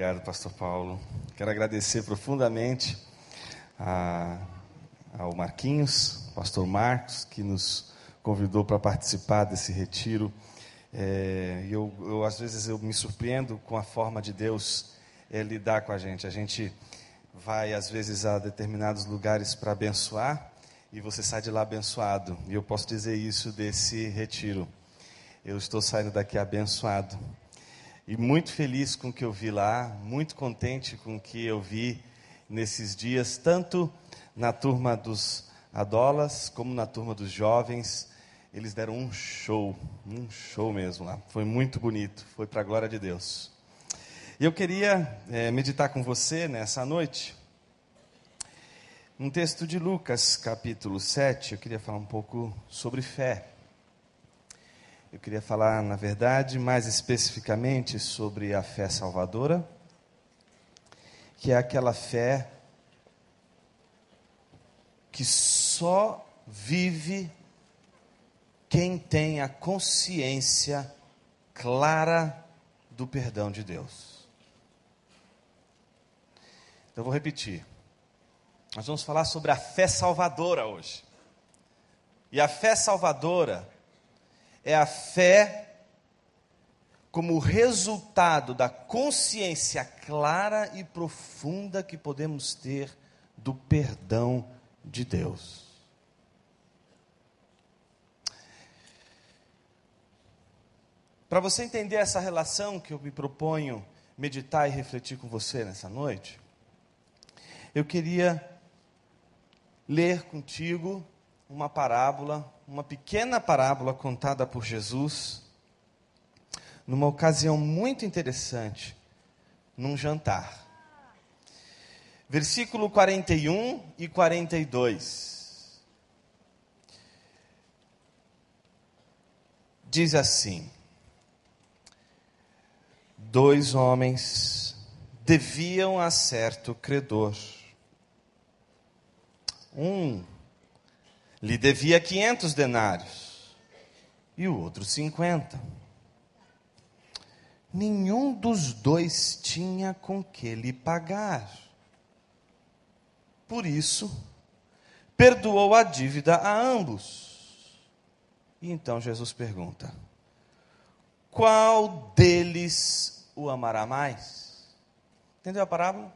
Obrigado, Pastor Paulo. Quero agradecer profundamente a, ao Marquinhos, Pastor Marcos, que nos convidou para participar desse retiro. É, eu, eu, às vezes, eu me surpreendo com a forma de Deus é, lidar com a gente. A gente vai, às vezes, a determinados lugares para abençoar e você sai de lá abençoado. E eu posso dizer isso desse retiro. Eu estou saindo daqui abençoado. E muito feliz com o que eu vi lá, muito contente com o que eu vi nesses dias, tanto na turma dos adolas como na turma dos jovens. Eles deram um show, um show mesmo lá. Foi muito bonito, foi para a glória de Deus. E eu queria é, meditar com você nessa noite um texto de Lucas, capítulo 7. Eu queria falar um pouco sobre fé. Eu queria falar, na verdade, mais especificamente sobre a fé salvadora, que é aquela fé que só vive quem tem a consciência clara do perdão de Deus. Então, vou repetir. Nós vamos falar sobre a fé salvadora hoje. E a fé salvadora é a fé como resultado da consciência clara e profunda que podemos ter do perdão de Deus. Para você entender essa relação que eu me proponho meditar e refletir com você nessa noite, eu queria ler contigo uma parábola, uma pequena parábola contada por Jesus, numa ocasião muito interessante, num jantar. Versículo 41 e 42. Diz assim: Dois homens deviam a certo credor. Um lhe devia 500 denários e o outro 50. Nenhum dos dois tinha com que lhe pagar. Por isso, perdoou a dívida a ambos. E então Jesus pergunta: Qual deles o amará mais? Entendeu a parábola?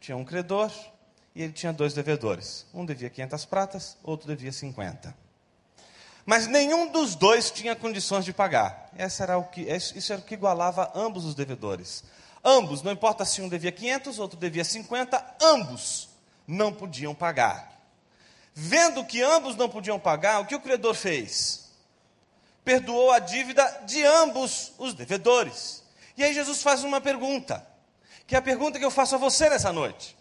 Tinha um credor e ele tinha dois devedores. Um devia 500 pratas, outro devia 50. Mas nenhum dos dois tinha condições de pagar. Essa era o que, isso era o que igualava ambos os devedores. Ambos, não importa se um devia 500, outro devia 50, ambos não podiam pagar. Vendo que ambos não podiam pagar, o que o credor fez? Perdoou a dívida de ambos os devedores. E aí Jesus faz uma pergunta, que é a pergunta que eu faço a você nessa noite.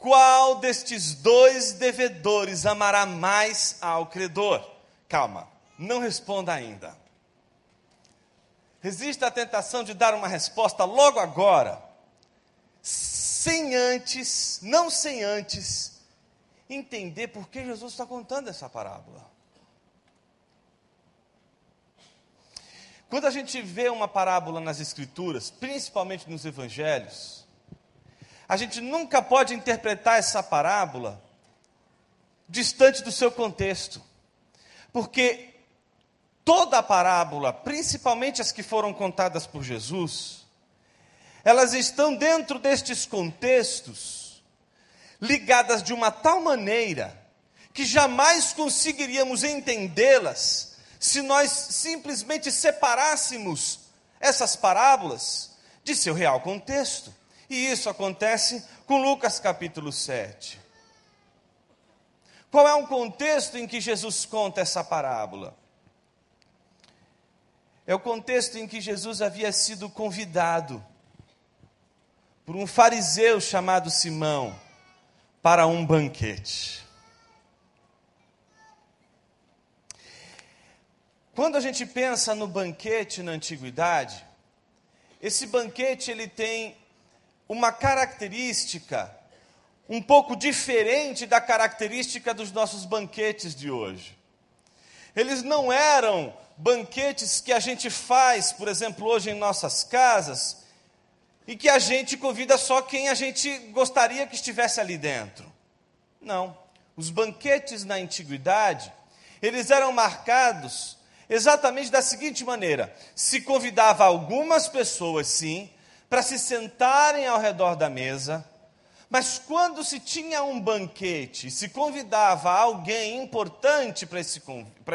Qual destes dois devedores amará mais ao credor? Calma, não responda ainda. Resista à tentação de dar uma resposta logo agora, sem antes, não sem antes, entender por que Jesus está contando essa parábola. Quando a gente vê uma parábola nas Escrituras, principalmente nos Evangelhos, a gente nunca pode interpretar essa parábola distante do seu contexto. Porque toda a parábola, principalmente as que foram contadas por Jesus, elas estão dentro destes contextos, ligadas de uma tal maneira que jamais conseguiríamos entendê-las se nós simplesmente separássemos essas parábolas de seu real contexto. E isso acontece com Lucas capítulo 7. Qual é o contexto em que Jesus conta essa parábola? É o contexto em que Jesus havia sido convidado por um fariseu chamado Simão para um banquete. Quando a gente pensa no banquete na antiguidade, esse banquete ele tem uma característica um pouco diferente da característica dos nossos banquetes de hoje. Eles não eram banquetes que a gente faz, por exemplo, hoje em nossas casas, e que a gente convida só quem a gente gostaria que estivesse ali dentro. Não. Os banquetes na antiguidade, eles eram marcados exatamente da seguinte maneira: se convidava algumas pessoas, sim, para se sentarem ao redor da mesa, mas quando se tinha um banquete, se convidava alguém importante para esse,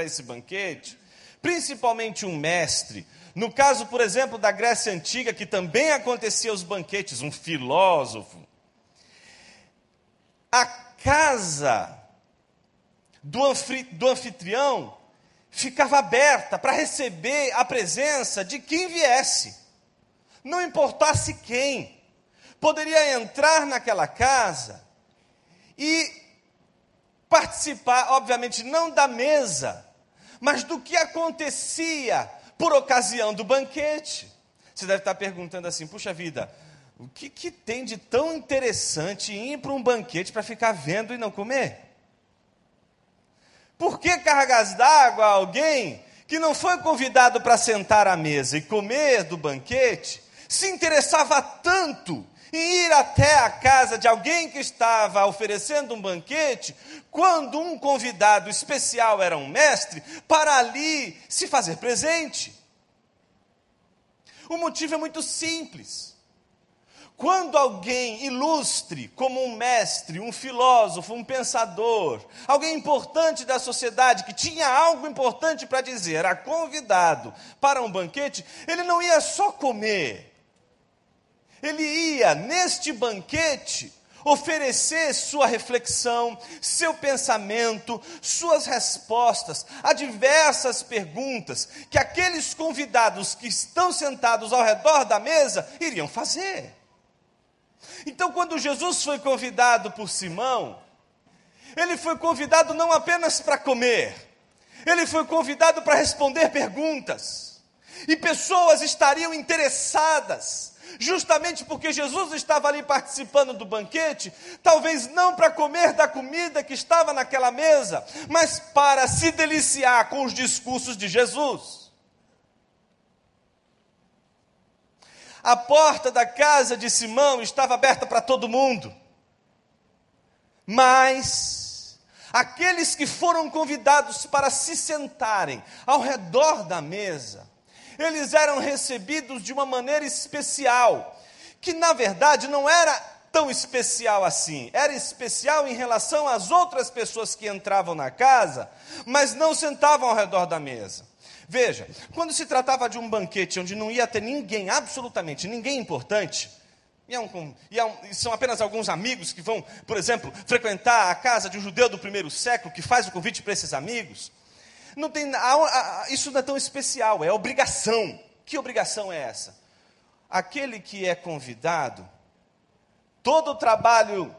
esse banquete, principalmente um mestre, no caso, por exemplo, da Grécia Antiga, que também acontecia os banquetes, um filósofo, a casa do, do anfitrião ficava aberta para receber a presença de quem viesse, não importasse quem, poderia entrar naquela casa e participar, obviamente, não da mesa, mas do que acontecia por ocasião do banquete. Você deve estar perguntando assim: puxa vida, o que, que tem de tão interessante ir para um banquete para ficar vendo e não comer? Por que cargas d'água a alguém que não foi convidado para sentar à mesa e comer do banquete, se interessava tanto em ir até a casa de alguém que estava oferecendo um banquete, quando um convidado especial era um mestre, para ali se fazer presente? O motivo é muito simples. Quando alguém ilustre, como um mestre, um filósofo, um pensador, alguém importante da sociedade que tinha algo importante para dizer, era convidado para um banquete, ele não ia só comer, ele ia, neste banquete, oferecer sua reflexão, seu pensamento, suas respostas a diversas perguntas que aqueles convidados que estão sentados ao redor da mesa iriam fazer. Então, quando Jesus foi convidado por Simão, ele foi convidado não apenas para comer, ele foi convidado para responder perguntas. E pessoas estariam interessadas, justamente porque Jesus estava ali participando do banquete, talvez não para comer da comida que estava naquela mesa, mas para se deliciar com os discursos de Jesus. A porta da casa de Simão estava aberta para todo mundo. Mas aqueles que foram convidados para se sentarem ao redor da mesa, eles eram recebidos de uma maneira especial, que na verdade não era tão especial assim. Era especial em relação às outras pessoas que entravam na casa, mas não sentavam ao redor da mesa. Veja, quando se tratava de um banquete onde não ia ter ninguém, absolutamente ninguém importante, e, é um, e, é um, são apenas alguns amigos que vão, por exemplo, frequentar a casa de um judeu do primeiro século que faz o convite para esses amigos. Não tem, isso não é tão especial, é obrigação. Que obrigação é essa? Aquele que é convidado, todo o trabalho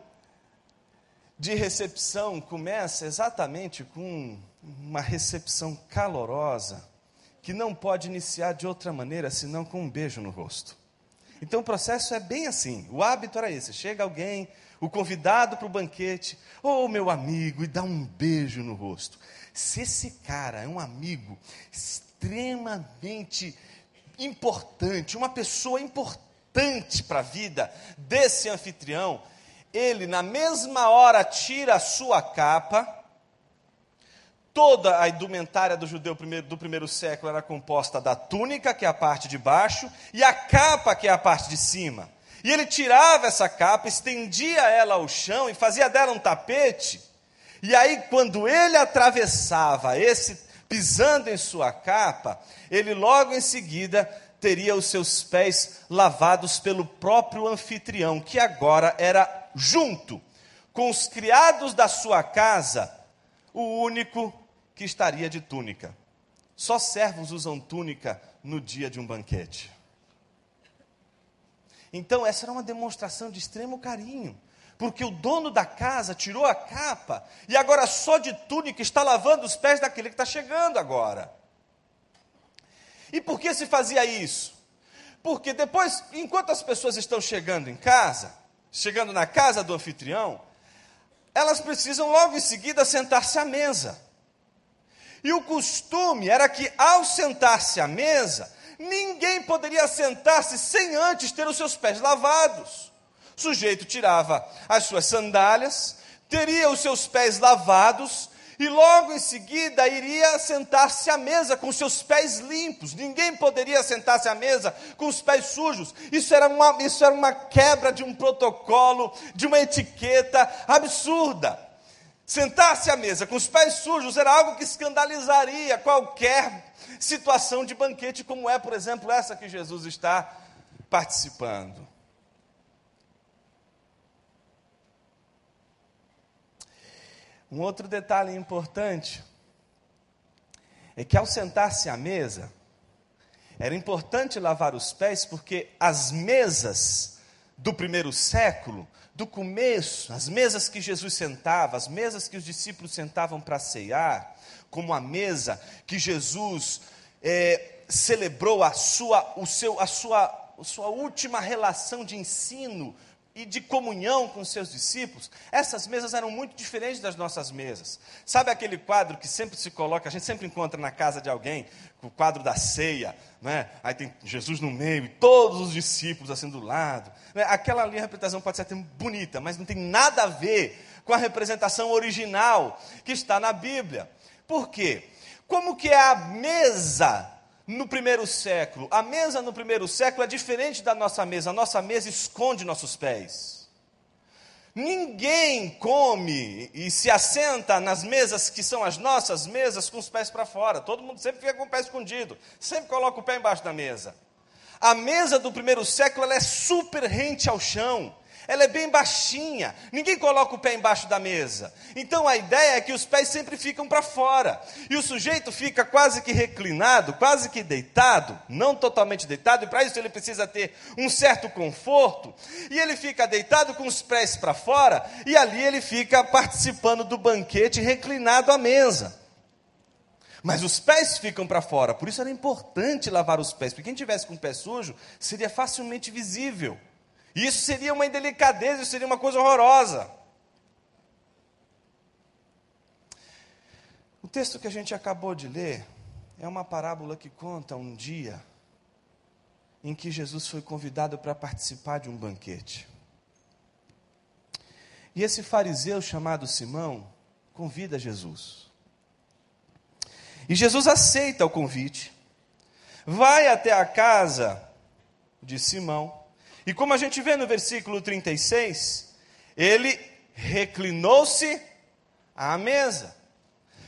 de recepção começa exatamente com uma recepção calorosa que não pode iniciar de outra maneira senão com um beijo no rosto. Então o processo é bem assim. O hábito era esse: chega alguém, o convidado para o banquete, ou oh, meu amigo, e dá um beijo no rosto. Se esse cara é um amigo extremamente importante, uma pessoa importante para a vida desse anfitrião, ele na mesma hora tira a sua capa Toda a indumentária do judeu do primeiro século era composta da túnica, que é a parte de baixo, e a capa, que é a parte de cima. E ele tirava essa capa, estendia ela ao chão e fazia dela um tapete. E aí, quando ele atravessava esse, pisando em sua capa, ele logo em seguida teria os seus pés lavados pelo próprio anfitrião, que agora era junto com os criados da sua casa, o único que estaria de túnica. Só servos usam túnica no dia de um banquete. Então, essa era uma demonstração de extremo carinho, porque o dono da casa tirou a capa e agora só de túnica está lavando os pés daquele que está chegando agora. E por que se fazia isso? Porque depois, enquanto as pessoas estão chegando em casa, chegando na casa do anfitrião, elas precisam logo em seguida sentar-se à mesa. E o costume era que, ao sentar-se à mesa, ninguém poderia sentar-se sem antes ter os seus pés lavados. O sujeito tirava as suas sandálias, teria os seus pés lavados e logo em seguida iria sentar-se à mesa com seus pés limpos. Ninguém poderia sentar-se à mesa com os pés sujos. Isso era, uma, isso era uma quebra de um protocolo, de uma etiqueta absurda. Sentar-se à mesa com os pés sujos era algo que escandalizaria qualquer situação de banquete, como é, por exemplo, essa que Jesus está participando. Um outro detalhe importante é que ao sentar-se à mesa, era importante lavar os pés, porque as mesas do primeiro século, do começo, as mesas que Jesus sentava, as mesas que os discípulos sentavam para ceiar, como a mesa que Jesus é, celebrou a sua, o seu, a, sua, a sua última relação de ensino e de comunhão com seus discípulos, essas mesas eram muito diferentes das nossas mesas. Sabe aquele quadro que sempre se coloca, a gente sempre encontra na casa de alguém, o quadro da ceia, né? aí tem Jesus no meio e todos os discípulos assim do lado. Né? Aquela ali a representação pode ser até bonita, mas não tem nada a ver com a representação original que está na Bíblia. Por quê? Como que é a mesa no primeiro século. A mesa no primeiro século é diferente da nossa mesa. A nossa mesa esconde nossos pés. Ninguém come e se assenta nas mesas que são as nossas mesas com os pés para fora. Todo mundo sempre fica com o pé escondido, sempre coloca o pé embaixo da mesa. A mesa do primeiro século é super rente ao chão ela é bem baixinha, ninguém coloca o pé embaixo da mesa. Então a ideia é que os pés sempre ficam para fora. E o sujeito fica quase que reclinado, quase que deitado, não totalmente deitado, e para isso ele precisa ter um certo conforto. E ele fica deitado com os pés para fora, e ali ele fica participando do banquete reclinado à mesa. Mas os pés ficam para fora, por isso era importante lavar os pés, porque quem tivesse com o pé sujo seria facilmente visível. Isso seria uma indelicadeza, isso seria uma coisa horrorosa. O texto que a gente acabou de ler é uma parábola que conta um dia em que Jesus foi convidado para participar de um banquete. E esse fariseu chamado Simão convida Jesus. E Jesus aceita o convite, vai até a casa de Simão e como a gente vê no versículo 36, ele reclinou-se à mesa,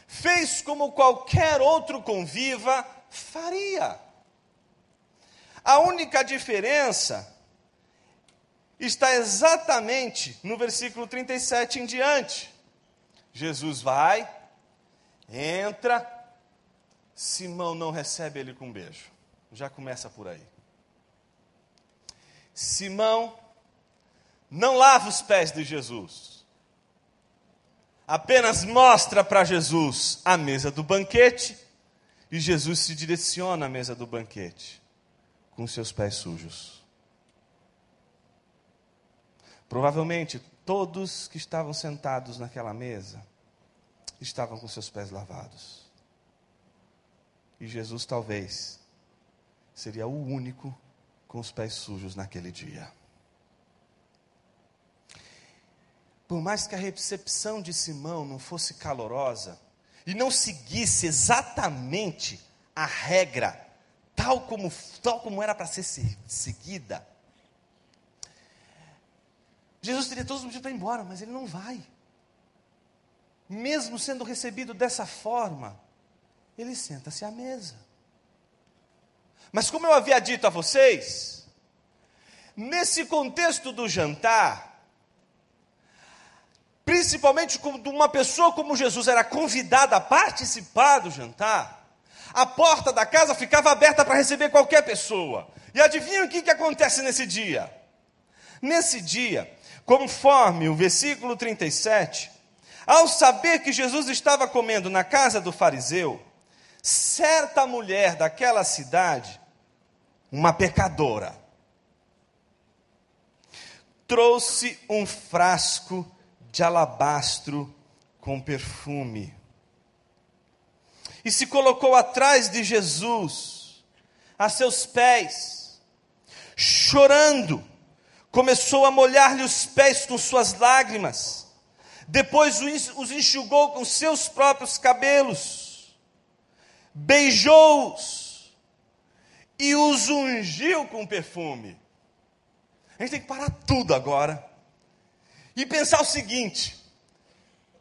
fez como qualquer outro conviva faria. A única diferença está exatamente no versículo 37 em diante. Jesus vai, entra, Simão não recebe ele com um beijo. Já começa por aí. Simão não lava os pés de Jesus, apenas mostra para Jesus a mesa do banquete e Jesus se direciona à mesa do banquete com seus pés sujos. Provavelmente todos que estavam sentados naquela mesa estavam com seus pés lavados. E Jesus talvez seria o único com os pés sujos naquele dia. Por mais que a recepção de Simão não fosse calorosa e não seguisse exatamente a regra, tal como, tal como era para ser seguida, Jesus teria todos os motivos para ir embora, mas ele não vai. Mesmo sendo recebido dessa forma, ele senta-se à mesa. Mas como eu havia dito a vocês, nesse contexto do jantar, principalmente quando uma pessoa como Jesus era convidada a participar do jantar, a porta da casa ficava aberta para receber qualquer pessoa. E adivinha o que, que acontece nesse dia? Nesse dia, conforme o versículo 37, ao saber que Jesus estava comendo na casa do fariseu, certa mulher daquela cidade, uma pecadora, trouxe um frasco de alabastro com perfume e se colocou atrás de Jesus, a seus pés, chorando, começou a molhar-lhe os pés com suas lágrimas, depois os enxugou com seus próprios cabelos, beijou-os e os ungiu com perfume. A gente tem que parar tudo agora e pensar o seguinte: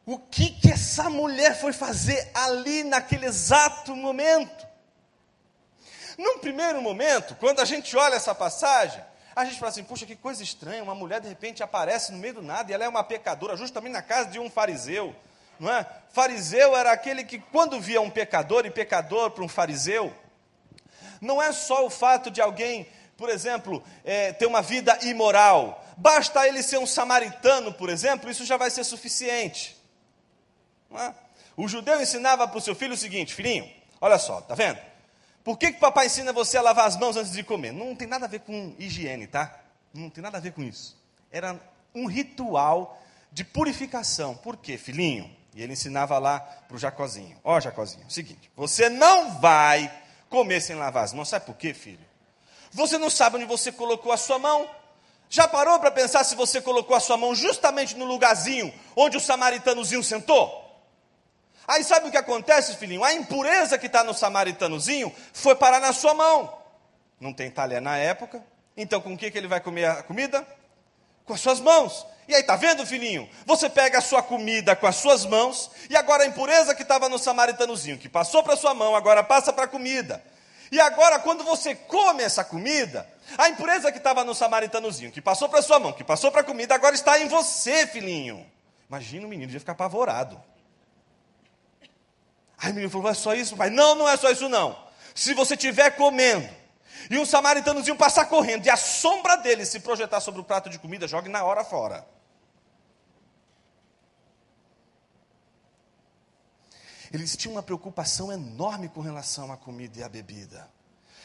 o que que essa mulher foi fazer ali naquele exato momento? Num primeiro momento, quando a gente olha essa passagem, a gente fala assim: puxa, que coisa estranha, uma mulher de repente aparece no meio do nada e ela é uma pecadora, justamente na casa de um fariseu. Não é? Fariseu era aquele que, quando via um pecador e pecador para um fariseu, não é só o fato de alguém, por exemplo, é, ter uma vida imoral, basta ele ser um samaritano, por exemplo, isso já vai ser suficiente. É? O judeu ensinava para o seu filho o seguinte: filhinho, olha só, tá vendo? Por que, que papai ensina você a lavar as mãos antes de comer? Não tem nada a ver com higiene, tá? Não tem nada a ver com isso. Era um ritual de purificação. Por quê, filhinho? E ele ensinava lá para o Jacozinho: Ó, oh, Jacozinho, é seguinte, você não vai comer sem lavar as mãos. Sabe por quê, filho? Você não sabe onde você colocou a sua mão. Já parou para pensar se você colocou a sua mão justamente no lugarzinho onde o samaritanozinho sentou? Aí sabe o que acontece, filhinho? A impureza que está no samaritanozinho foi parar na sua mão. Não tem talher na época, então com o que, que ele vai comer a comida? Com as suas mãos. E aí, tá vendo, filhinho? Você pega a sua comida com as suas mãos, e agora a impureza que estava no samaritanozinho, que passou para sua mão, agora passa para a comida. E agora, quando você come essa comida, a impureza que estava no samaritanozinho, que passou para sua mão, que passou para a comida, agora está em você, filhinho. Imagina o menino, ia ficar apavorado. Aí o menino falou: é só isso, pai? Não, não é só isso, não. Se você estiver comendo e um samaritanozinho passar correndo e a sombra dele se projetar sobre o prato de comida, jogue na hora fora. Eles tinham uma preocupação enorme com relação à comida e à bebida.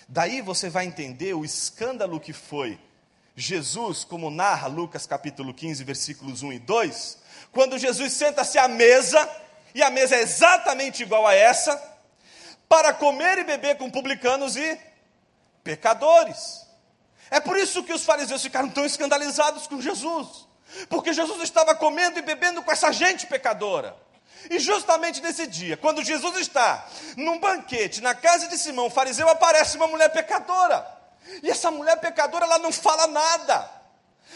Daí você vai entender o escândalo que foi Jesus, como narra Lucas capítulo 15, versículos 1 e 2, quando Jesus senta-se à mesa e a mesa é exatamente igual a essa, para comer e beber com publicanos e pecadores. É por isso que os fariseus ficaram tão escandalizados com Jesus, porque Jesus estava comendo e bebendo com essa gente pecadora. E justamente nesse dia, quando Jesus está num banquete na casa de Simão, o fariseu aparece uma mulher pecadora. E essa mulher pecadora, ela não fala nada.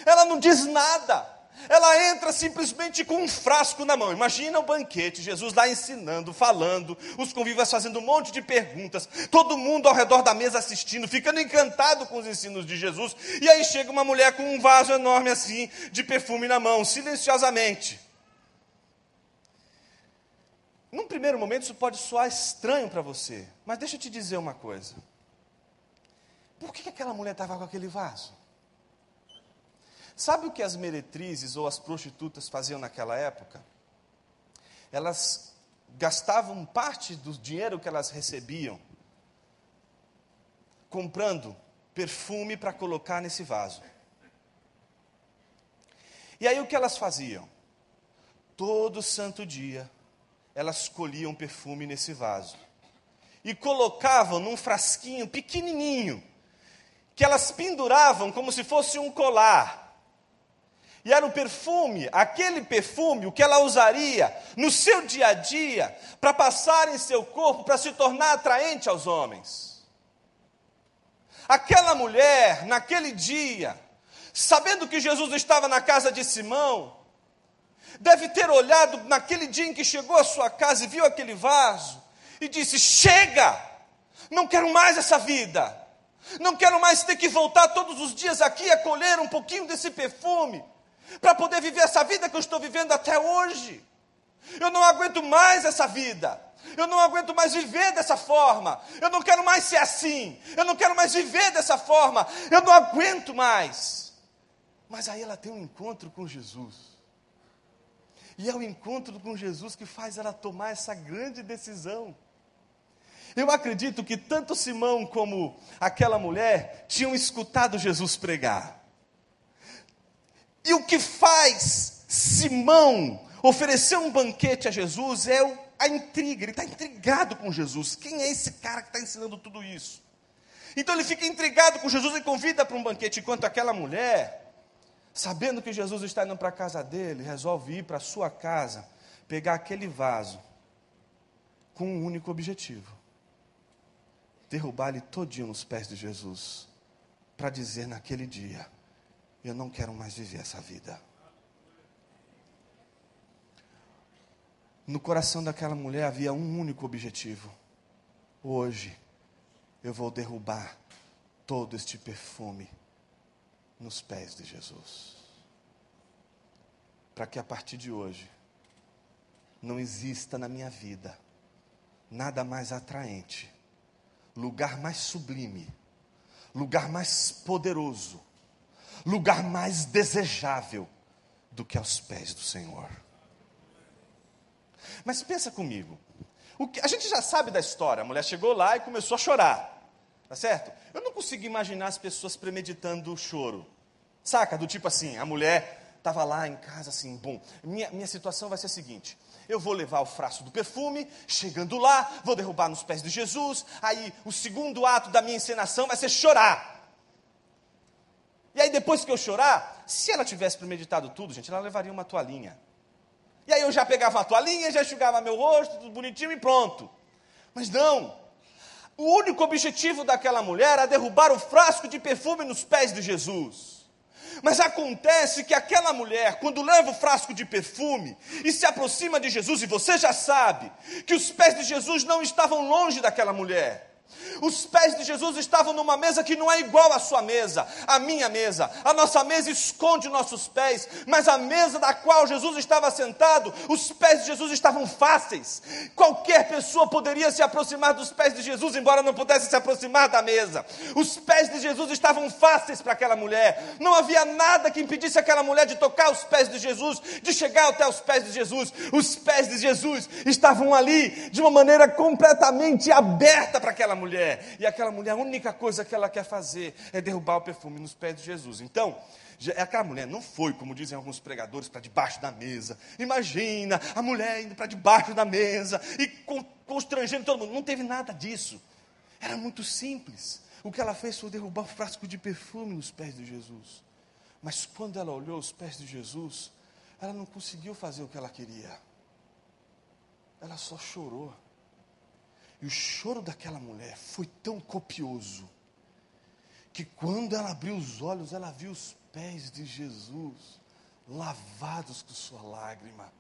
Ela não diz nada. Ela entra simplesmente com um frasco na mão. Imagina o banquete, Jesus lá ensinando, falando, os convivas fazendo um monte de perguntas, todo mundo ao redor da mesa assistindo, ficando encantado com os ensinos de Jesus. E aí chega uma mulher com um vaso enorme assim, de perfume na mão, silenciosamente. Num primeiro momento isso pode soar estranho para você, mas deixa eu te dizer uma coisa. Por que aquela mulher estava com aquele vaso? Sabe o que as meretrizes ou as prostitutas faziam naquela época? Elas gastavam parte do dinheiro que elas recebiam comprando perfume para colocar nesse vaso. E aí o que elas faziam? Todo santo dia elas colhiam perfume nesse vaso e colocavam num frasquinho pequenininho que elas penduravam como se fosse um colar e era o perfume, aquele perfume, o que ela usaria no seu dia a dia para passar em seu corpo, para se tornar atraente aos homens. Aquela mulher, naquele dia, sabendo que Jesus estava na casa de Simão, deve ter olhado naquele dia em que chegou à sua casa e viu aquele vaso e disse: Chega, não quero mais essa vida, não quero mais ter que voltar todos os dias aqui a colher um pouquinho desse perfume para poder viver essa vida que eu estou vivendo até hoje. Eu não aguento mais essa vida. Eu não aguento mais viver dessa forma. Eu não quero mais ser assim. Eu não quero mais viver dessa forma. Eu não aguento mais. Mas aí ela tem um encontro com Jesus. E é o encontro com Jesus que faz ela tomar essa grande decisão. Eu acredito que tanto Simão como aquela mulher tinham escutado Jesus pregar. E o que faz Simão oferecer um banquete a Jesus é a intriga, ele está intrigado com Jesus. Quem é esse cara que está ensinando tudo isso? Então ele fica intrigado com Jesus e convida para um banquete, enquanto aquela mulher, sabendo que Jesus está indo para a casa dele, resolve ir para a sua casa, pegar aquele vaso, com um único objetivo: derrubar ele todinho nos pés de Jesus, para dizer naquele dia: Eu não quero mais viver essa vida. No coração daquela mulher havia um único objetivo: hoje eu vou derrubar todo este perfume nos pés de Jesus. Para que a partir de hoje não exista na minha vida nada mais atraente, lugar mais sublime, lugar mais poderoso, lugar mais desejável do que aos pés do Senhor. Mas pensa comigo, que, a gente já sabe da história, a mulher chegou lá e começou a chorar. Tá certo? Eu não consigo imaginar as pessoas premeditando o choro. Saca? Do tipo assim, a mulher estava lá em casa assim, bom, minha, minha situação vai ser a seguinte: eu vou levar o frasco do perfume, chegando lá, vou derrubar nos pés de Jesus, aí o segundo ato da minha encenação vai ser chorar. E aí depois que eu chorar, se ela tivesse premeditado tudo, gente, ela levaria uma toalhinha. E aí eu já pegava a toalhinha, já enxugava meu rosto, tudo bonitinho e pronto. Mas não, o único objetivo daquela mulher era derrubar o frasco de perfume nos pés de Jesus. Mas acontece que aquela mulher, quando leva o frasco de perfume e se aproxima de Jesus, e você já sabe que os pés de Jesus não estavam longe daquela mulher. Os pés de Jesus estavam numa mesa que não é igual à sua mesa, à minha mesa. A nossa mesa esconde nossos pés, mas a mesa da qual Jesus estava sentado, os pés de Jesus estavam fáceis. Qualquer pessoa poderia se aproximar dos pés de Jesus, embora não pudesse se aproximar da mesa. Os pés de Jesus estavam fáceis para aquela mulher. Não havia nada que impedisse aquela mulher de tocar os pés de Jesus, de chegar até os pés de Jesus. Os pés de Jesus estavam ali de uma maneira completamente aberta para aquela mulher. E aquela mulher, a única coisa que ela quer fazer é derrubar o perfume nos pés de Jesus. Então, aquela mulher não foi, como dizem alguns pregadores, para debaixo da mesa. Imagina a mulher indo para debaixo da mesa e constrangendo todo mundo. Não teve nada disso. Era muito simples. O que ela fez foi derrubar o frasco de perfume nos pés de Jesus. Mas quando ela olhou os pés de Jesus, ela não conseguiu fazer o que ela queria. Ela só chorou. E o choro daquela mulher foi tão copioso que quando ela abriu os olhos, ela viu os pés de Jesus lavados com sua lágrima.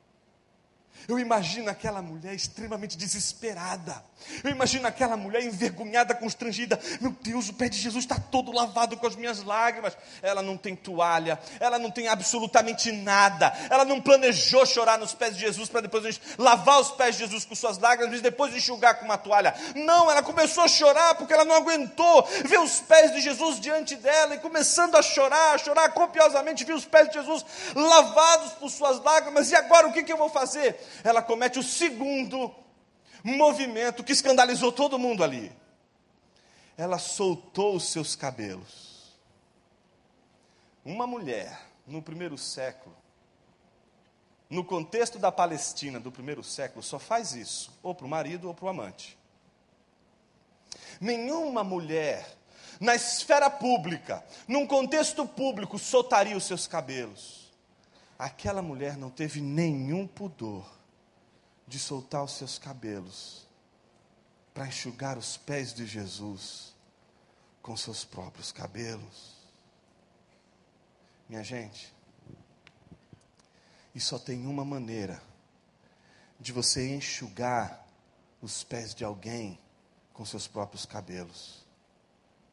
Eu imagino aquela mulher extremamente desesperada. Eu imagino aquela mulher envergonhada, constrangida. Meu Deus, o pé de Jesus está todo lavado com as minhas lágrimas. Ela não tem toalha, ela não tem absolutamente nada. Ela não planejou chorar nos pés de Jesus para depois lavar os pés de Jesus com suas lágrimas e depois enxugar com uma toalha. Não, ela começou a chorar porque ela não aguentou ver os pés de Jesus diante dela e começando a chorar, a chorar copiosamente, viu os pés de Jesus lavados por suas lágrimas. E agora o que, que eu vou fazer? Ela comete o segundo movimento que escandalizou todo mundo ali. Ela soltou os seus cabelos. Uma mulher, no primeiro século, no contexto da Palestina do primeiro século, só faz isso, ou para o marido ou para o amante. Nenhuma mulher, na esfera pública, num contexto público, soltaria os seus cabelos. Aquela mulher não teve nenhum pudor de soltar os seus cabelos para enxugar os pés de Jesus com seus próprios cabelos. Minha gente, e só tem uma maneira de você enxugar os pés de alguém com seus próprios cabelos,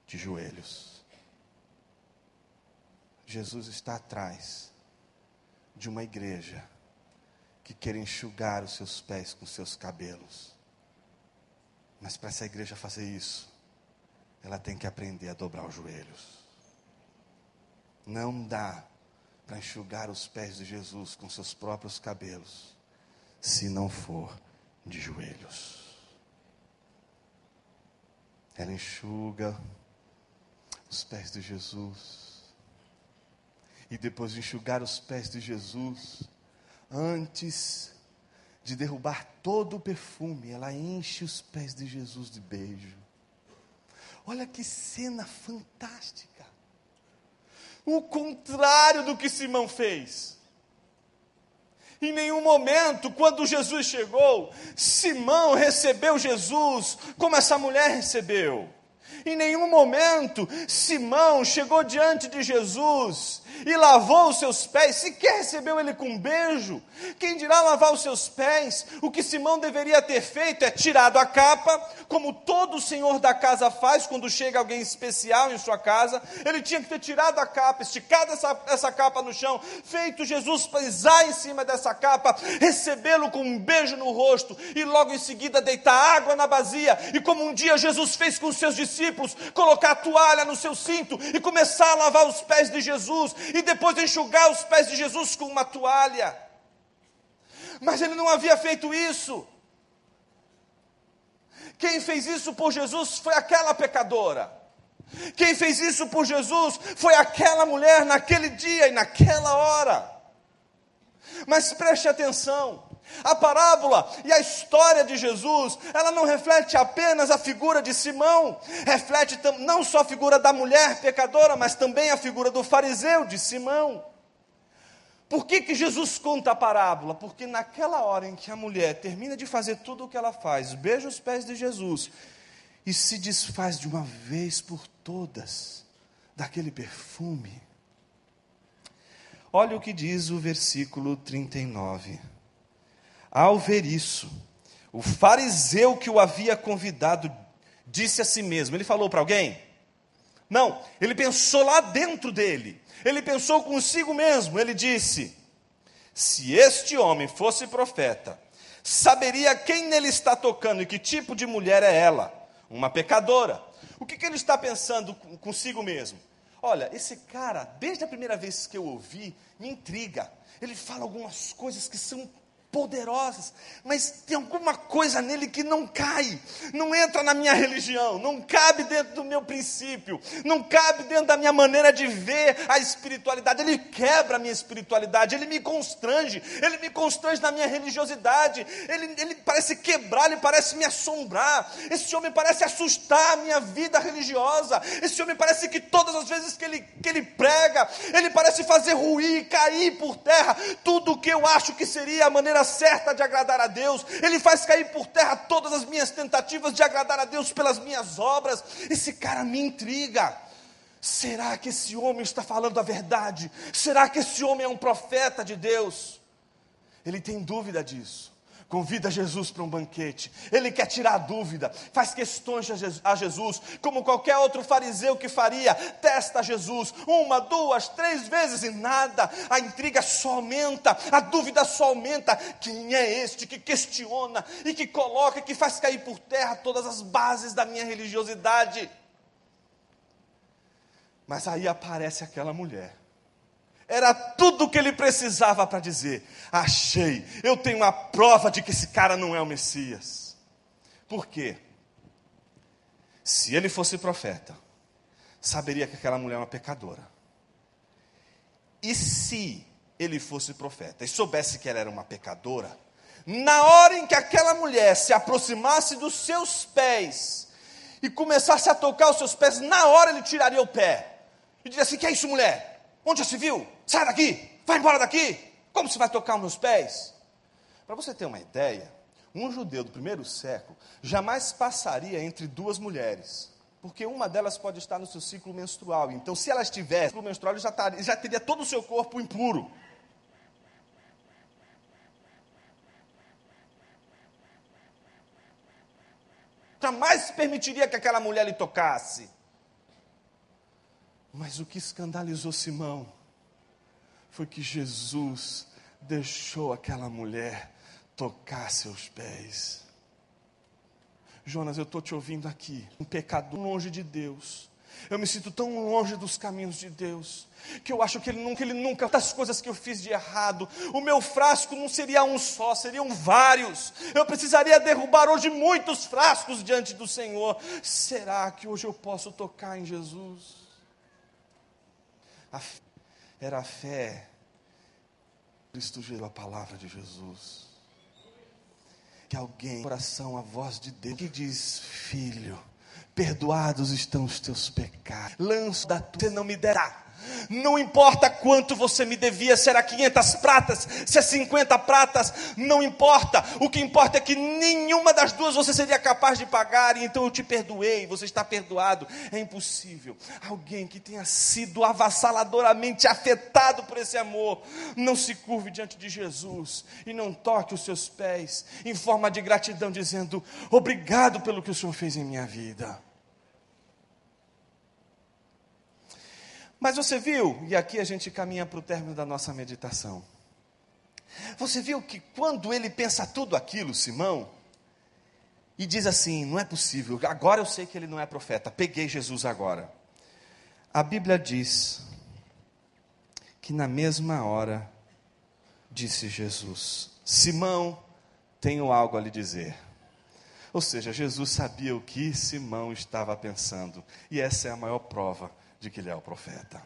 de joelhos. Jesus está atrás de uma igreja que quer enxugar os seus pés com seus cabelos. Mas para essa igreja fazer isso, ela tem que aprender a dobrar os joelhos. Não dá para enxugar os pés de Jesus com seus próprios cabelos, se não for de joelhos. Ela enxuga os pés de Jesus. E depois de enxugar os pés de Jesus, antes de derrubar todo o perfume, ela enche os pés de Jesus de beijo. Olha que cena fantástica. O contrário do que Simão fez. Em nenhum momento, quando Jesus chegou, Simão recebeu Jesus como essa mulher recebeu. Em nenhum momento, Simão chegou diante de Jesus e lavou os seus pés, sequer recebeu ele com um beijo. Quem dirá lavar os seus pés? O que Simão deveria ter feito é tirado a capa, como todo senhor da casa faz quando chega alguém especial em sua casa. Ele tinha que ter tirado a capa, esticado essa, essa capa no chão, feito Jesus pisar em cima dessa capa, recebê-lo com um beijo no rosto e logo em seguida deitar água na bacia. E como um dia Jesus fez com seus discípulos, colocar a toalha no seu cinto e começar a lavar os pés de Jesus e depois enxugar os pés de Jesus com uma toalha. Mas ele não havia feito isso. Quem fez isso por Jesus foi aquela pecadora. Quem fez isso por Jesus foi aquela mulher naquele dia e naquela hora. Mas preste atenção, a parábola e a história de Jesus, ela não reflete apenas a figura de Simão, reflete não só a figura da mulher pecadora, mas também a figura do fariseu de Simão. Por que, que Jesus conta a parábola? Porque naquela hora em que a mulher termina de fazer tudo o que ela faz, beija os pés de Jesus e se desfaz de uma vez por todas daquele perfume. Olha o que diz o versículo 39. Ao ver isso, o fariseu que o havia convidado disse a si mesmo: ele falou para alguém? Não, ele pensou lá dentro dele, ele pensou consigo mesmo, ele disse: se este homem fosse profeta, saberia quem nele está tocando e que tipo de mulher é ela, uma pecadora. O que, que ele está pensando consigo mesmo? Olha, esse cara, desde a primeira vez que eu ouvi, me intriga. Ele fala algumas coisas que são poderosas, mas tem alguma coisa nele que não cai, não entra na minha religião, não cabe dentro do meu princípio, não cabe dentro da minha maneira de ver a espiritualidade. Ele quebra a minha espiritualidade, ele me constrange, ele me constrange na minha religiosidade, ele, ele parece quebrar, ele parece me assombrar. Esse homem parece assustar a minha vida religiosa. Esse homem parece que todas as vezes que ele, que ele prega, ele parece fazer ruir, cair por terra tudo o que eu acho que seria a maneira certa de agradar a Deus, Ele faz cair por terra todas as minhas tentativas de agradar a Deus pelas minhas obras. Esse cara me intriga. Será que esse homem está falando a verdade? Será que esse homem é um profeta de Deus? Ele tem dúvida disso convida Jesus para um banquete, ele quer tirar a dúvida, faz questões a Jesus, como qualquer outro fariseu que faria, testa Jesus uma, duas, três vezes e nada, a intriga só aumenta, a dúvida só aumenta. Quem é este que questiona e que coloca, que faz cair por terra todas as bases da minha religiosidade? Mas aí aparece aquela mulher era tudo o que ele precisava para dizer: achei, eu tenho a prova de que esse cara não é o Messias. Por quê? Se ele fosse profeta, saberia que aquela mulher é uma pecadora. E se ele fosse profeta e soubesse que ela era uma pecadora, na hora em que aquela mulher se aproximasse dos seus pés e começasse a tocar os seus pés, na hora ele tiraria o pé e diria assim: Que é isso, mulher? Onde já se viu? Sai daqui! Vai embora daqui! Como você vai tocar os meus pés? Para você ter uma ideia, um judeu do primeiro século jamais passaria entre duas mulheres. Porque uma delas pode estar no seu ciclo menstrual. Então, se ela estivesse no ciclo menstrual, ele já, taria, já teria todo o seu corpo impuro. Jamais permitiria que aquela mulher lhe tocasse. Mas o que escandalizou Simão foi que Jesus deixou aquela mulher tocar seus pés. Jonas, eu estou te ouvindo aqui, um pecador longe de Deus. Eu me sinto tão longe dos caminhos de Deus, que eu acho que Ele nunca, Ele nunca, das coisas que eu fiz de errado, o meu frasco não seria um só, seriam vários. Eu precisaria derrubar hoje muitos frascos diante do Senhor. Será que hoje eu posso tocar em Jesus? A era a fé. Cristo gerou a palavra de Jesus. Que alguém, coração, a voz de Deus, que diz: Filho, perdoados estão os teus pecados. Lanço da tua, você não me derá não importa quanto você me devia, se era 500 pratas, se é 50 pratas, não importa. O que importa é que nenhuma das duas você seria capaz de pagar, e então eu te perdoei, você está perdoado. É impossível. Alguém que tenha sido avassaladoramente afetado por esse amor, não se curve diante de Jesus e não toque os seus pés em forma de gratidão, dizendo: Obrigado pelo que o Senhor fez em minha vida. Mas você viu, e aqui a gente caminha para o término da nossa meditação. Você viu que quando ele pensa tudo aquilo, Simão, e diz assim: não é possível, agora eu sei que ele não é profeta, peguei Jesus agora. A Bíblia diz que na mesma hora disse Jesus: Simão, tenho algo a lhe dizer. Ou seja, Jesus sabia o que Simão estava pensando, e essa é a maior prova de que ele é o profeta.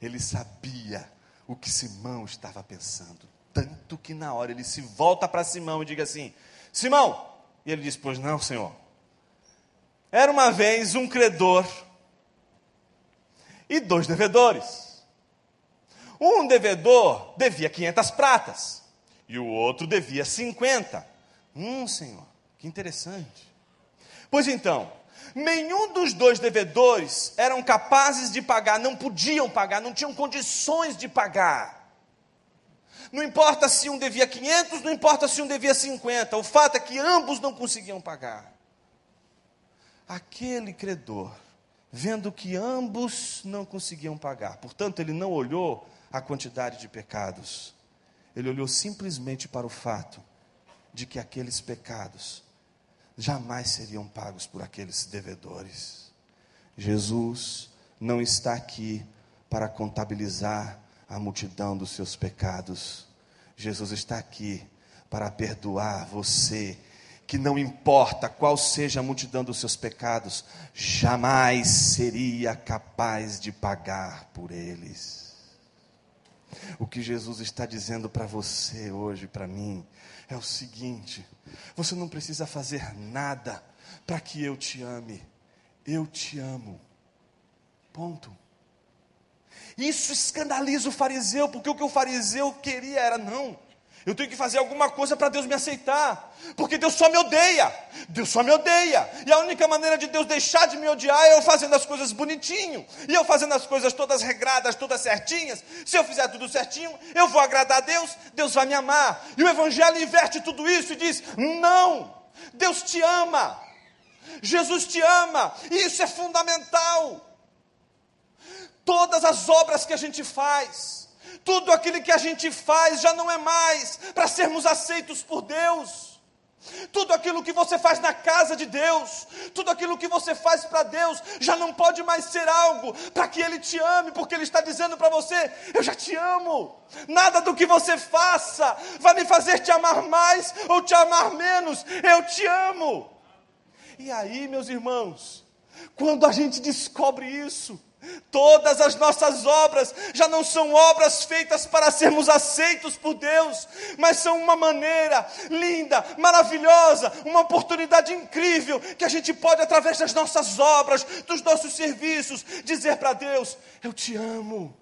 Ele sabia o que Simão estava pensando, tanto que na hora ele se volta para Simão e diz assim: Simão, e ele diz: Pois não, Senhor. Era uma vez um credor e dois devedores. Um devedor devia 500 pratas e o outro devia 50. Hum, Senhor, que interessante. Pois então, Nenhum dos dois devedores eram capazes de pagar, não podiam pagar, não tinham condições de pagar. Não importa se um devia 500, não importa se um devia 50, o fato é que ambos não conseguiam pagar. Aquele credor, vendo que ambos não conseguiam pagar, portanto, ele não olhou a quantidade de pecados, ele olhou simplesmente para o fato de que aqueles pecados jamais seriam pagos por aqueles devedores. Jesus não está aqui para contabilizar a multidão dos seus pecados. Jesus está aqui para perdoar você, que não importa qual seja a multidão dos seus pecados, jamais seria capaz de pagar por eles. O que Jesus está dizendo para você hoje, para mim, é o seguinte: você não precisa fazer nada para que eu te ame. Eu te amo. Ponto. Isso escandaliza o fariseu, porque o que o fariseu queria era não. Eu tenho que fazer alguma coisa para Deus me aceitar, porque Deus só me odeia. Deus só me odeia. E a única maneira de Deus deixar de me odiar é eu fazendo as coisas bonitinho, e eu fazendo as coisas todas regradas, todas certinhas. Se eu fizer tudo certinho, eu vou agradar a Deus, Deus vai me amar. E o Evangelho inverte tudo isso e diz: não, Deus te ama, Jesus te ama, e isso é fundamental. Todas as obras que a gente faz, tudo aquilo que a gente faz já não é mais para sermos aceitos por Deus. Tudo aquilo que você faz na casa de Deus, tudo aquilo que você faz para Deus, já não pode mais ser algo para que Ele te ame, porque Ele está dizendo para você: Eu já te amo. Nada do que você faça vai me fazer te amar mais ou te amar menos. Eu te amo. E aí, meus irmãos, quando a gente descobre isso, Todas as nossas obras já não são obras feitas para sermos aceitos por Deus, mas são uma maneira linda, maravilhosa, uma oportunidade incrível que a gente pode, através das nossas obras, dos nossos serviços, dizer para Deus: Eu te amo.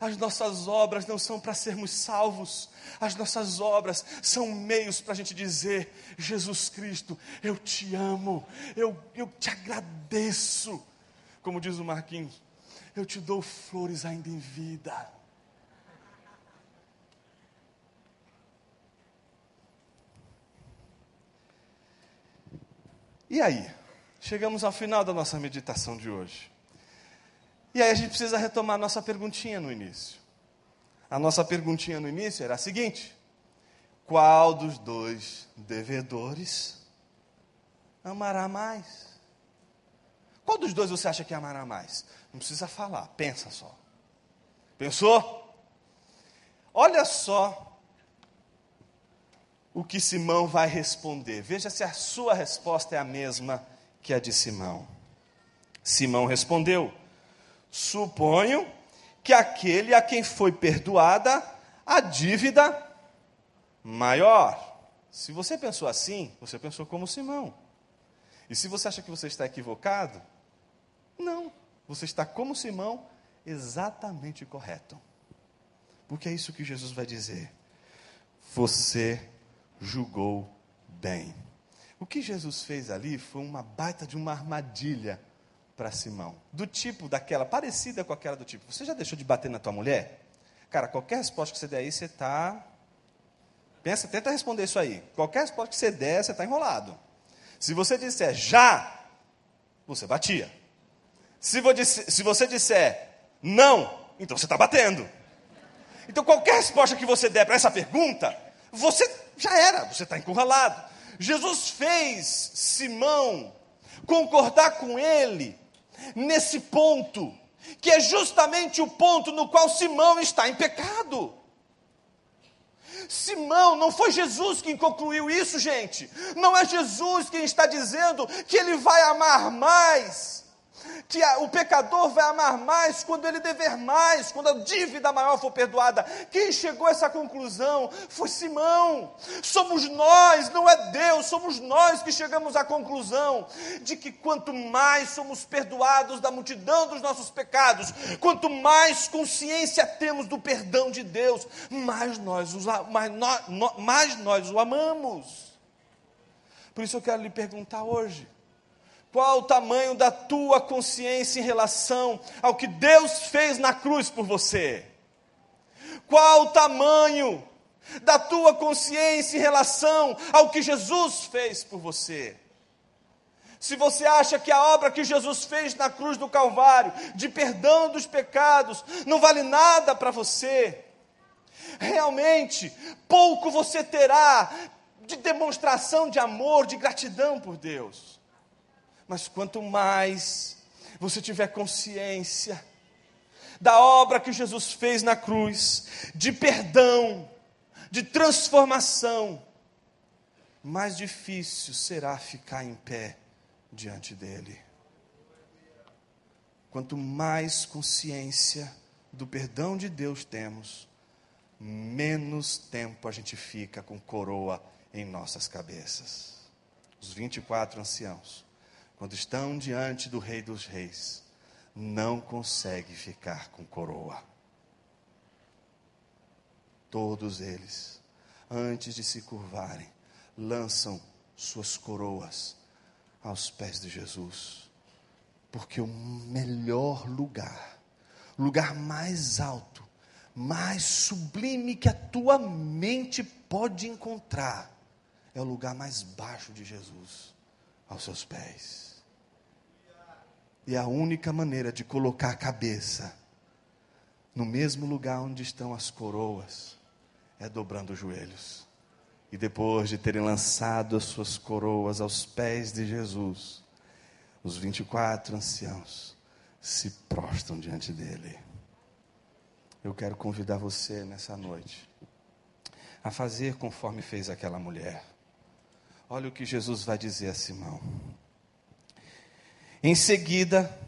As nossas obras não são para sermos salvos, as nossas obras são meios para a gente dizer: Jesus Cristo, eu te amo, eu, eu te agradeço como diz o Marquinhos, eu te dou flores ainda em vida. E aí? Chegamos ao final da nossa meditação de hoje. E aí a gente precisa retomar a nossa perguntinha no início. A nossa perguntinha no início era a seguinte: qual dos dois devedores amará mais? Qual dos dois você acha que amará mais? Não precisa falar, pensa só. Pensou? Olha só o que Simão vai responder. Veja se a sua resposta é a mesma que a de Simão. Simão respondeu: Suponho que aquele a quem foi perdoada a dívida maior. Se você pensou assim, você pensou como Simão. E se você acha que você está equivocado, não, você está como Simão, exatamente correto. Porque é isso que Jesus vai dizer. Você julgou bem. O que Jesus fez ali foi uma baita de uma armadilha para Simão, do tipo daquela, parecida com aquela do tipo. Você já deixou de bater na tua mulher? Cara, qualquer resposta que você der aí, você está. Pensa, tenta responder isso aí. Qualquer resposta que você der, você está enrolado. Se você disser já, você batia. Se você disser não, então você está batendo. Então qualquer resposta que você der para essa pergunta, você já era, você está encurralado. Jesus fez Simão concordar com ele nesse ponto, que é justamente o ponto no qual Simão está em pecado. Simão, não foi Jesus quem concluiu isso, gente. Não é Jesus quem está dizendo que ele vai amar mais que o pecador vai amar mais quando ele dever mais, quando a dívida maior for perdoada. Quem chegou a essa conclusão foi Simão. Somos nós, não é Deus, somos nós que chegamos à conclusão de que quanto mais somos perdoados da multidão dos nossos pecados, quanto mais consciência temos do perdão de Deus, mais nós, mais nós, mais nós o amamos. Por isso eu quero lhe perguntar hoje qual o tamanho da tua consciência em relação ao que Deus fez na cruz por você? Qual o tamanho da tua consciência em relação ao que Jesus fez por você? Se você acha que a obra que Jesus fez na cruz do Calvário, de perdão dos pecados, não vale nada para você, realmente pouco você terá de demonstração de amor, de gratidão por Deus. Mas quanto mais você tiver consciência da obra que Jesus fez na cruz, de perdão, de transformação, mais difícil será ficar em pé diante dele. Quanto mais consciência do perdão de Deus temos, menos tempo a gente fica com coroa em nossas cabeças. Os 24 anciãos quando estão diante do Rei dos Reis, não consegue ficar com coroa. Todos eles, antes de se curvarem, lançam suas coroas aos pés de Jesus, porque o melhor lugar, o lugar mais alto, mais sublime que a tua mente pode encontrar, é o lugar mais baixo de Jesus, aos seus pés. E a única maneira de colocar a cabeça no mesmo lugar onde estão as coroas é dobrando os joelhos. E depois de terem lançado as suas coroas aos pés de Jesus, os 24 anciãos se prostram diante dele. Eu quero convidar você nessa noite a fazer conforme fez aquela mulher. Olha o que Jesus vai dizer a Simão. Em seguida,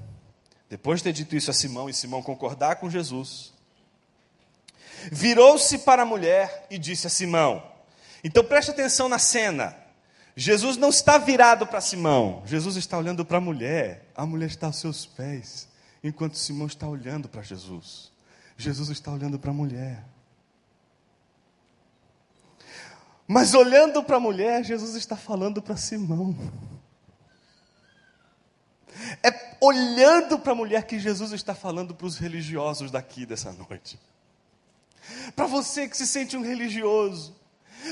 depois de ter dito isso a Simão e Simão concordar com Jesus, virou-se para a mulher e disse a Simão: Então preste atenção na cena. Jesus não está virado para Simão, Jesus está olhando para a mulher. A mulher está aos seus pés, enquanto Simão está olhando para Jesus. Jesus está olhando para a mulher. Mas olhando para a mulher, Jesus está falando para Simão. É olhando para a mulher que Jesus está falando para os religiosos daqui dessa noite. Para você que se sente um religioso,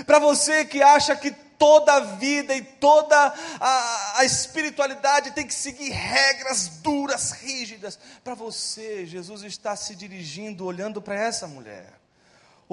para você que acha que toda a vida e toda a, a espiritualidade tem que seguir regras duras, rígidas, para você, Jesus está se dirigindo, olhando para essa mulher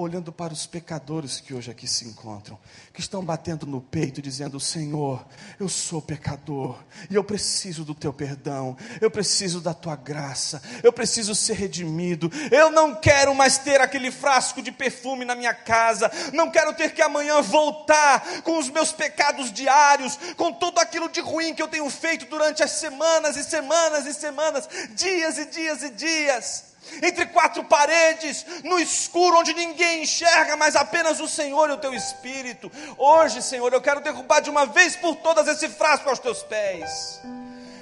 olhando para os pecadores que hoje aqui se encontram, que estão batendo no peito, dizendo: Senhor, eu sou pecador e eu preciso do teu perdão, eu preciso da tua graça, eu preciso ser redimido, eu não quero mais ter aquele frasco de perfume na minha casa, não quero ter que amanhã voltar com os meus pecados diários, com tudo aquilo de ruim que eu tenho feito durante as semanas e semanas e semanas, dias e dias e dias. Entre quatro paredes, no escuro onde ninguém enxerga, mas apenas o Senhor e o teu espírito. Hoje, Senhor, eu quero derrubar de uma vez por todas esse frasco aos teus pés.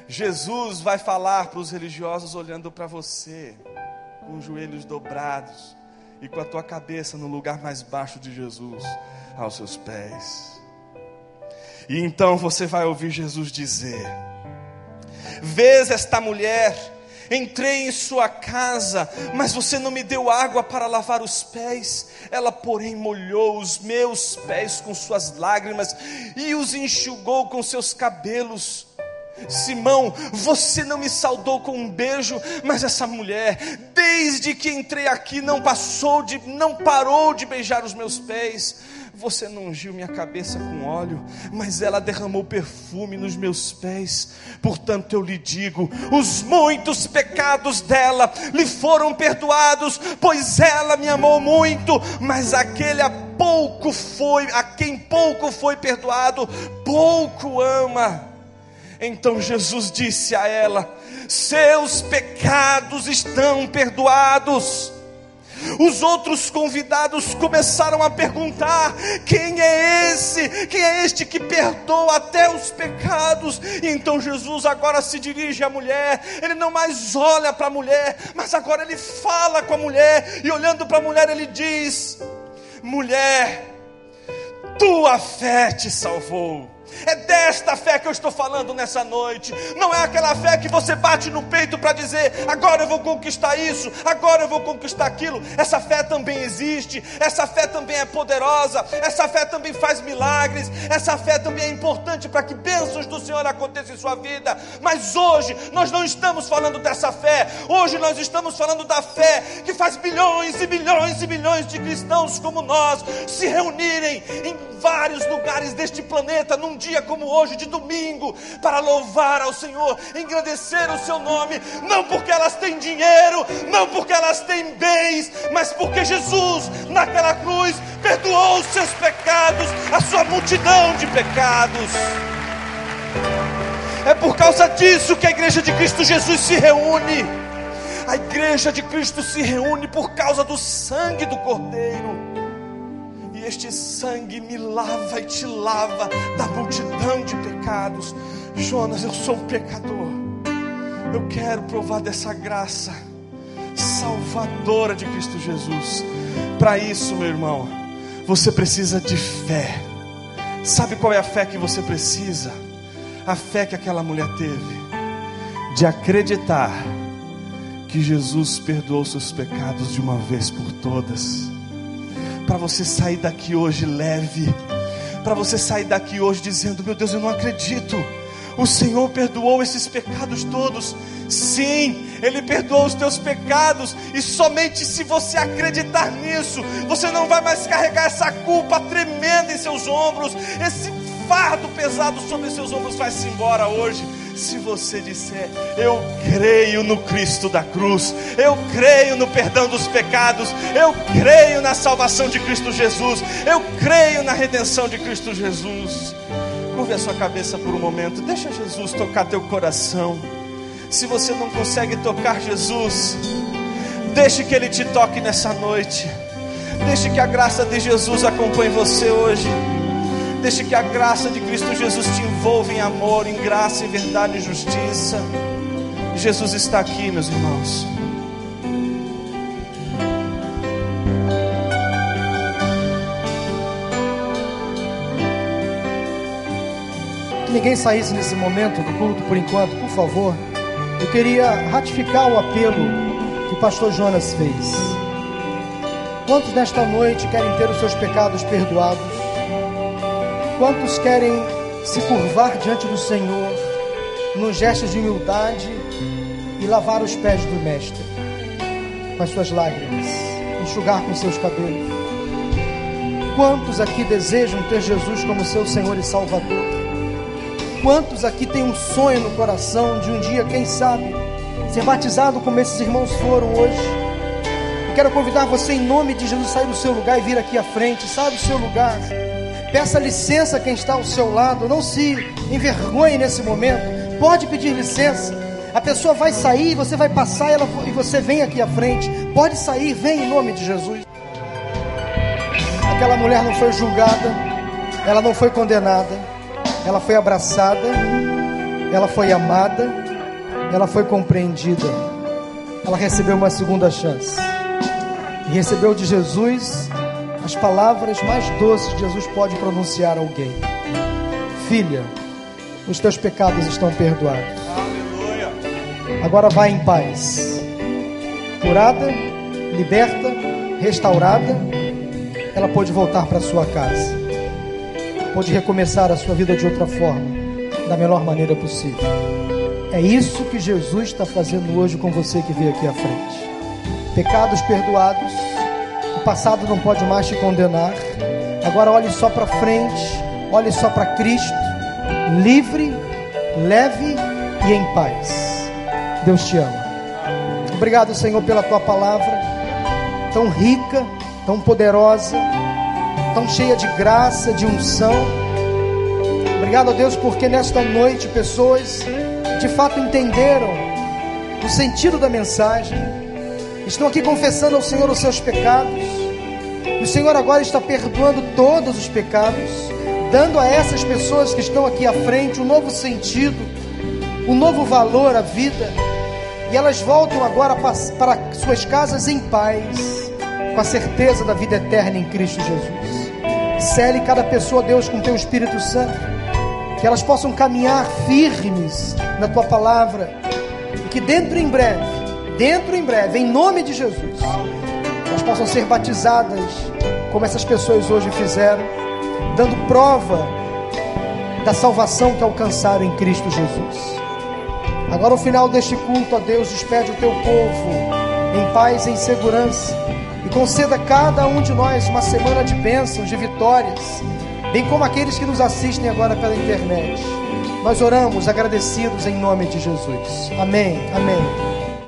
Jesus vai falar para os religiosos olhando para você, com os joelhos dobrados e com a tua cabeça no lugar mais baixo de Jesus, aos seus pés. E então você vai ouvir Jesus dizer: Vês esta mulher, entrei em sua casa, mas você não me deu água para lavar os pés. Ela, porém, molhou os meus pés com suas lágrimas e os enxugou com seus cabelos. Simão, você não me saudou com um beijo, mas essa mulher, desde que entrei aqui, não passou de, não parou de beijar os meus pés. Você não ungiu minha cabeça com óleo, mas ela derramou perfume nos meus pés. Portanto, eu lhe digo: os muitos pecados dela lhe foram perdoados, pois ela me amou muito, mas aquele a pouco foi, a quem pouco foi perdoado, pouco ama. Então Jesus disse a ela: Seus pecados estão perdoados. Os outros convidados começaram a perguntar: quem é esse? Quem é este que perdoa até os pecados? E então Jesus agora se dirige à mulher, ele não mais olha para a mulher, mas agora ele fala com a mulher, e olhando para a mulher, ele diz: mulher, tua fé te salvou. É desta fé que eu estou falando nessa noite. Não é aquela fé que você bate no peito para dizer, agora eu vou conquistar isso, agora eu vou conquistar aquilo. Essa fé também existe, essa fé também é poderosa, essa fé também faz milagres, essa fé também é importante para que bênçãos do Senhor aconteçam em sua vida. Mas hoje nós não estamos falando dessa fé, hoje nós estamos falando da fé que faz bilhões e bilhões e bilhões de cristãos como nós se reunirem em vários lugares deste planeta num dia como hoje, de domingo, para louvar ao Senhor, engrandecer o seu nome, não porque elas têm dinheiro, não porque elas têm bens, mas porque Jesus, naquela cruz, perdoou os seus pecados, a sua multidão de pecados. É por causa disso que a igreja de Cristo Jesus se reúne. A igreja de Cristo se reúne por causa do sangue do Cordeiro este sangue me lava e te lava da multidão de pecados. Jonas, eu sou um pecador. Eu quero provar dessa graça salvadora de Cristo Jesus. Para isso, meu irmão, você precisa de fé. Sabe qual é a fé que você precisa? A fé que aquela mulher teve de acreditar que Jesus perdoou seus pecados de uma vez por todas para você sair daqui hoje leve, para você sair daqui hoje dizendo: Meu Deus, eu não acredito. O Senhor perdoou esses pecados todos. Sim, Ele perdoou os teus pecados, e somente se você acreditar nisso, você não vai mais carregar essa culpa tremenda em seus ombros, esse fardo pesado sobre seus ombros vai-se embora hoje se você disser, eu creio no Cristo da cruz, eu creio no perdão dos pecados, eu creio na salvação de Cristo Jesus, eu creio na redenção de Cristo Jesus. Curve a sua cabeça por um momento, deixa Jesus tocar teu coração. Se você não consegue tocar Jesus, deixe que Ele te toque nessa noite. Deixe que a graça de Jesus acompanhe você hoje. Deixe que a graça de Cristo Jesus te envolva em amor, em graça, em verdade e justiça. Jesus está aqui, meus irmãos. Que ninguém saísse nesse momento do culto por enquanto, por favor. Eu queria ratificar o apelo que o pastor Jonas fez. Quantos nesta noite querem ter os seus pecados perdoados? Quantos querem se curvar diante do Senhor num gesto de humildade e lavar os pés do Mestre com as suas lágrimas, enxugar com seus cabelos? Quantos aqui desejam ter Jesus como seu Senhor e Salvador? Quantos aqui têm um sonho no coração de um dia, quem sabe, ser batizado como esses irmãos foram hoje? Eu quero convidar você em nome de Jesus sair do seu lugar e vir aqui à frente, sabe o seu lugar. Peça licença quem está ao seu lado. Não se envergonhe nesse momento. Pode pedir licença. A pessoa vai sair, você vai passar ela, e você vem aqui à frente. Pode sair, vem em nome de Jesus. Aquela mulher não foi julgada, ela não foi condenada, ela foi abraçada, ela foi amada, ela foi compreendida, ela recebeu uma segunda chance e recebeu de Jesus as palavras mais doces que Jesus pode pronunciar a alguém: Filha, os teus pecados estão perdoados. Agora vai em paz, curada, liberta, restaurada. Ela pode voltar para sua casa, pode recomeçar a sua vida de outra forma, da melhor maneira possível. É isso que Jesus está fazendo hoje com você que veio aqui à frente. Pecados perdoados, passado não pode mais te condenar. Agora olhe só para frente, olhe só para Cristo, livre, leve e em paz. Deus te ama. Obrigado, Senhor, pela tua palavra, tão rica, tão poderosa, tão cheia de graça, de unção. Obrigado, Deus, porque nesta noite pessoas de fato entenderam o sentido da mensagem, estão aqui confessando ao Senhor os seus pecados, Senhor agora está perdoando todos os pecados, dando a essas pessoas que estão aqui à frente um novo sentido, um novo valor à vida, e elas voltam agora para suas casas em paz, com a certeza da vida eterna em Cristo Jesus. Cele cada pessoa, Deus, com teu Espírito Santo, que elas possam caminhar firmes na tua palavra, e que dentro em breve, dentro em breve, em nome de Jesus, elas possam ser batizadas, como essas pessoas hoje fizeram, dando prova da salvação que alcançaram em Cristo Jesus. Agora, ao final deste culto, a Deus, despede o teu povo em paz e em segurança e conceda a cada um de nós uma semana de bênçãos, de vitórias, bem como aqueles que nos assistem agora pela internet. Nós oramos agradecidos em nome de Jesus. Amém. Amém.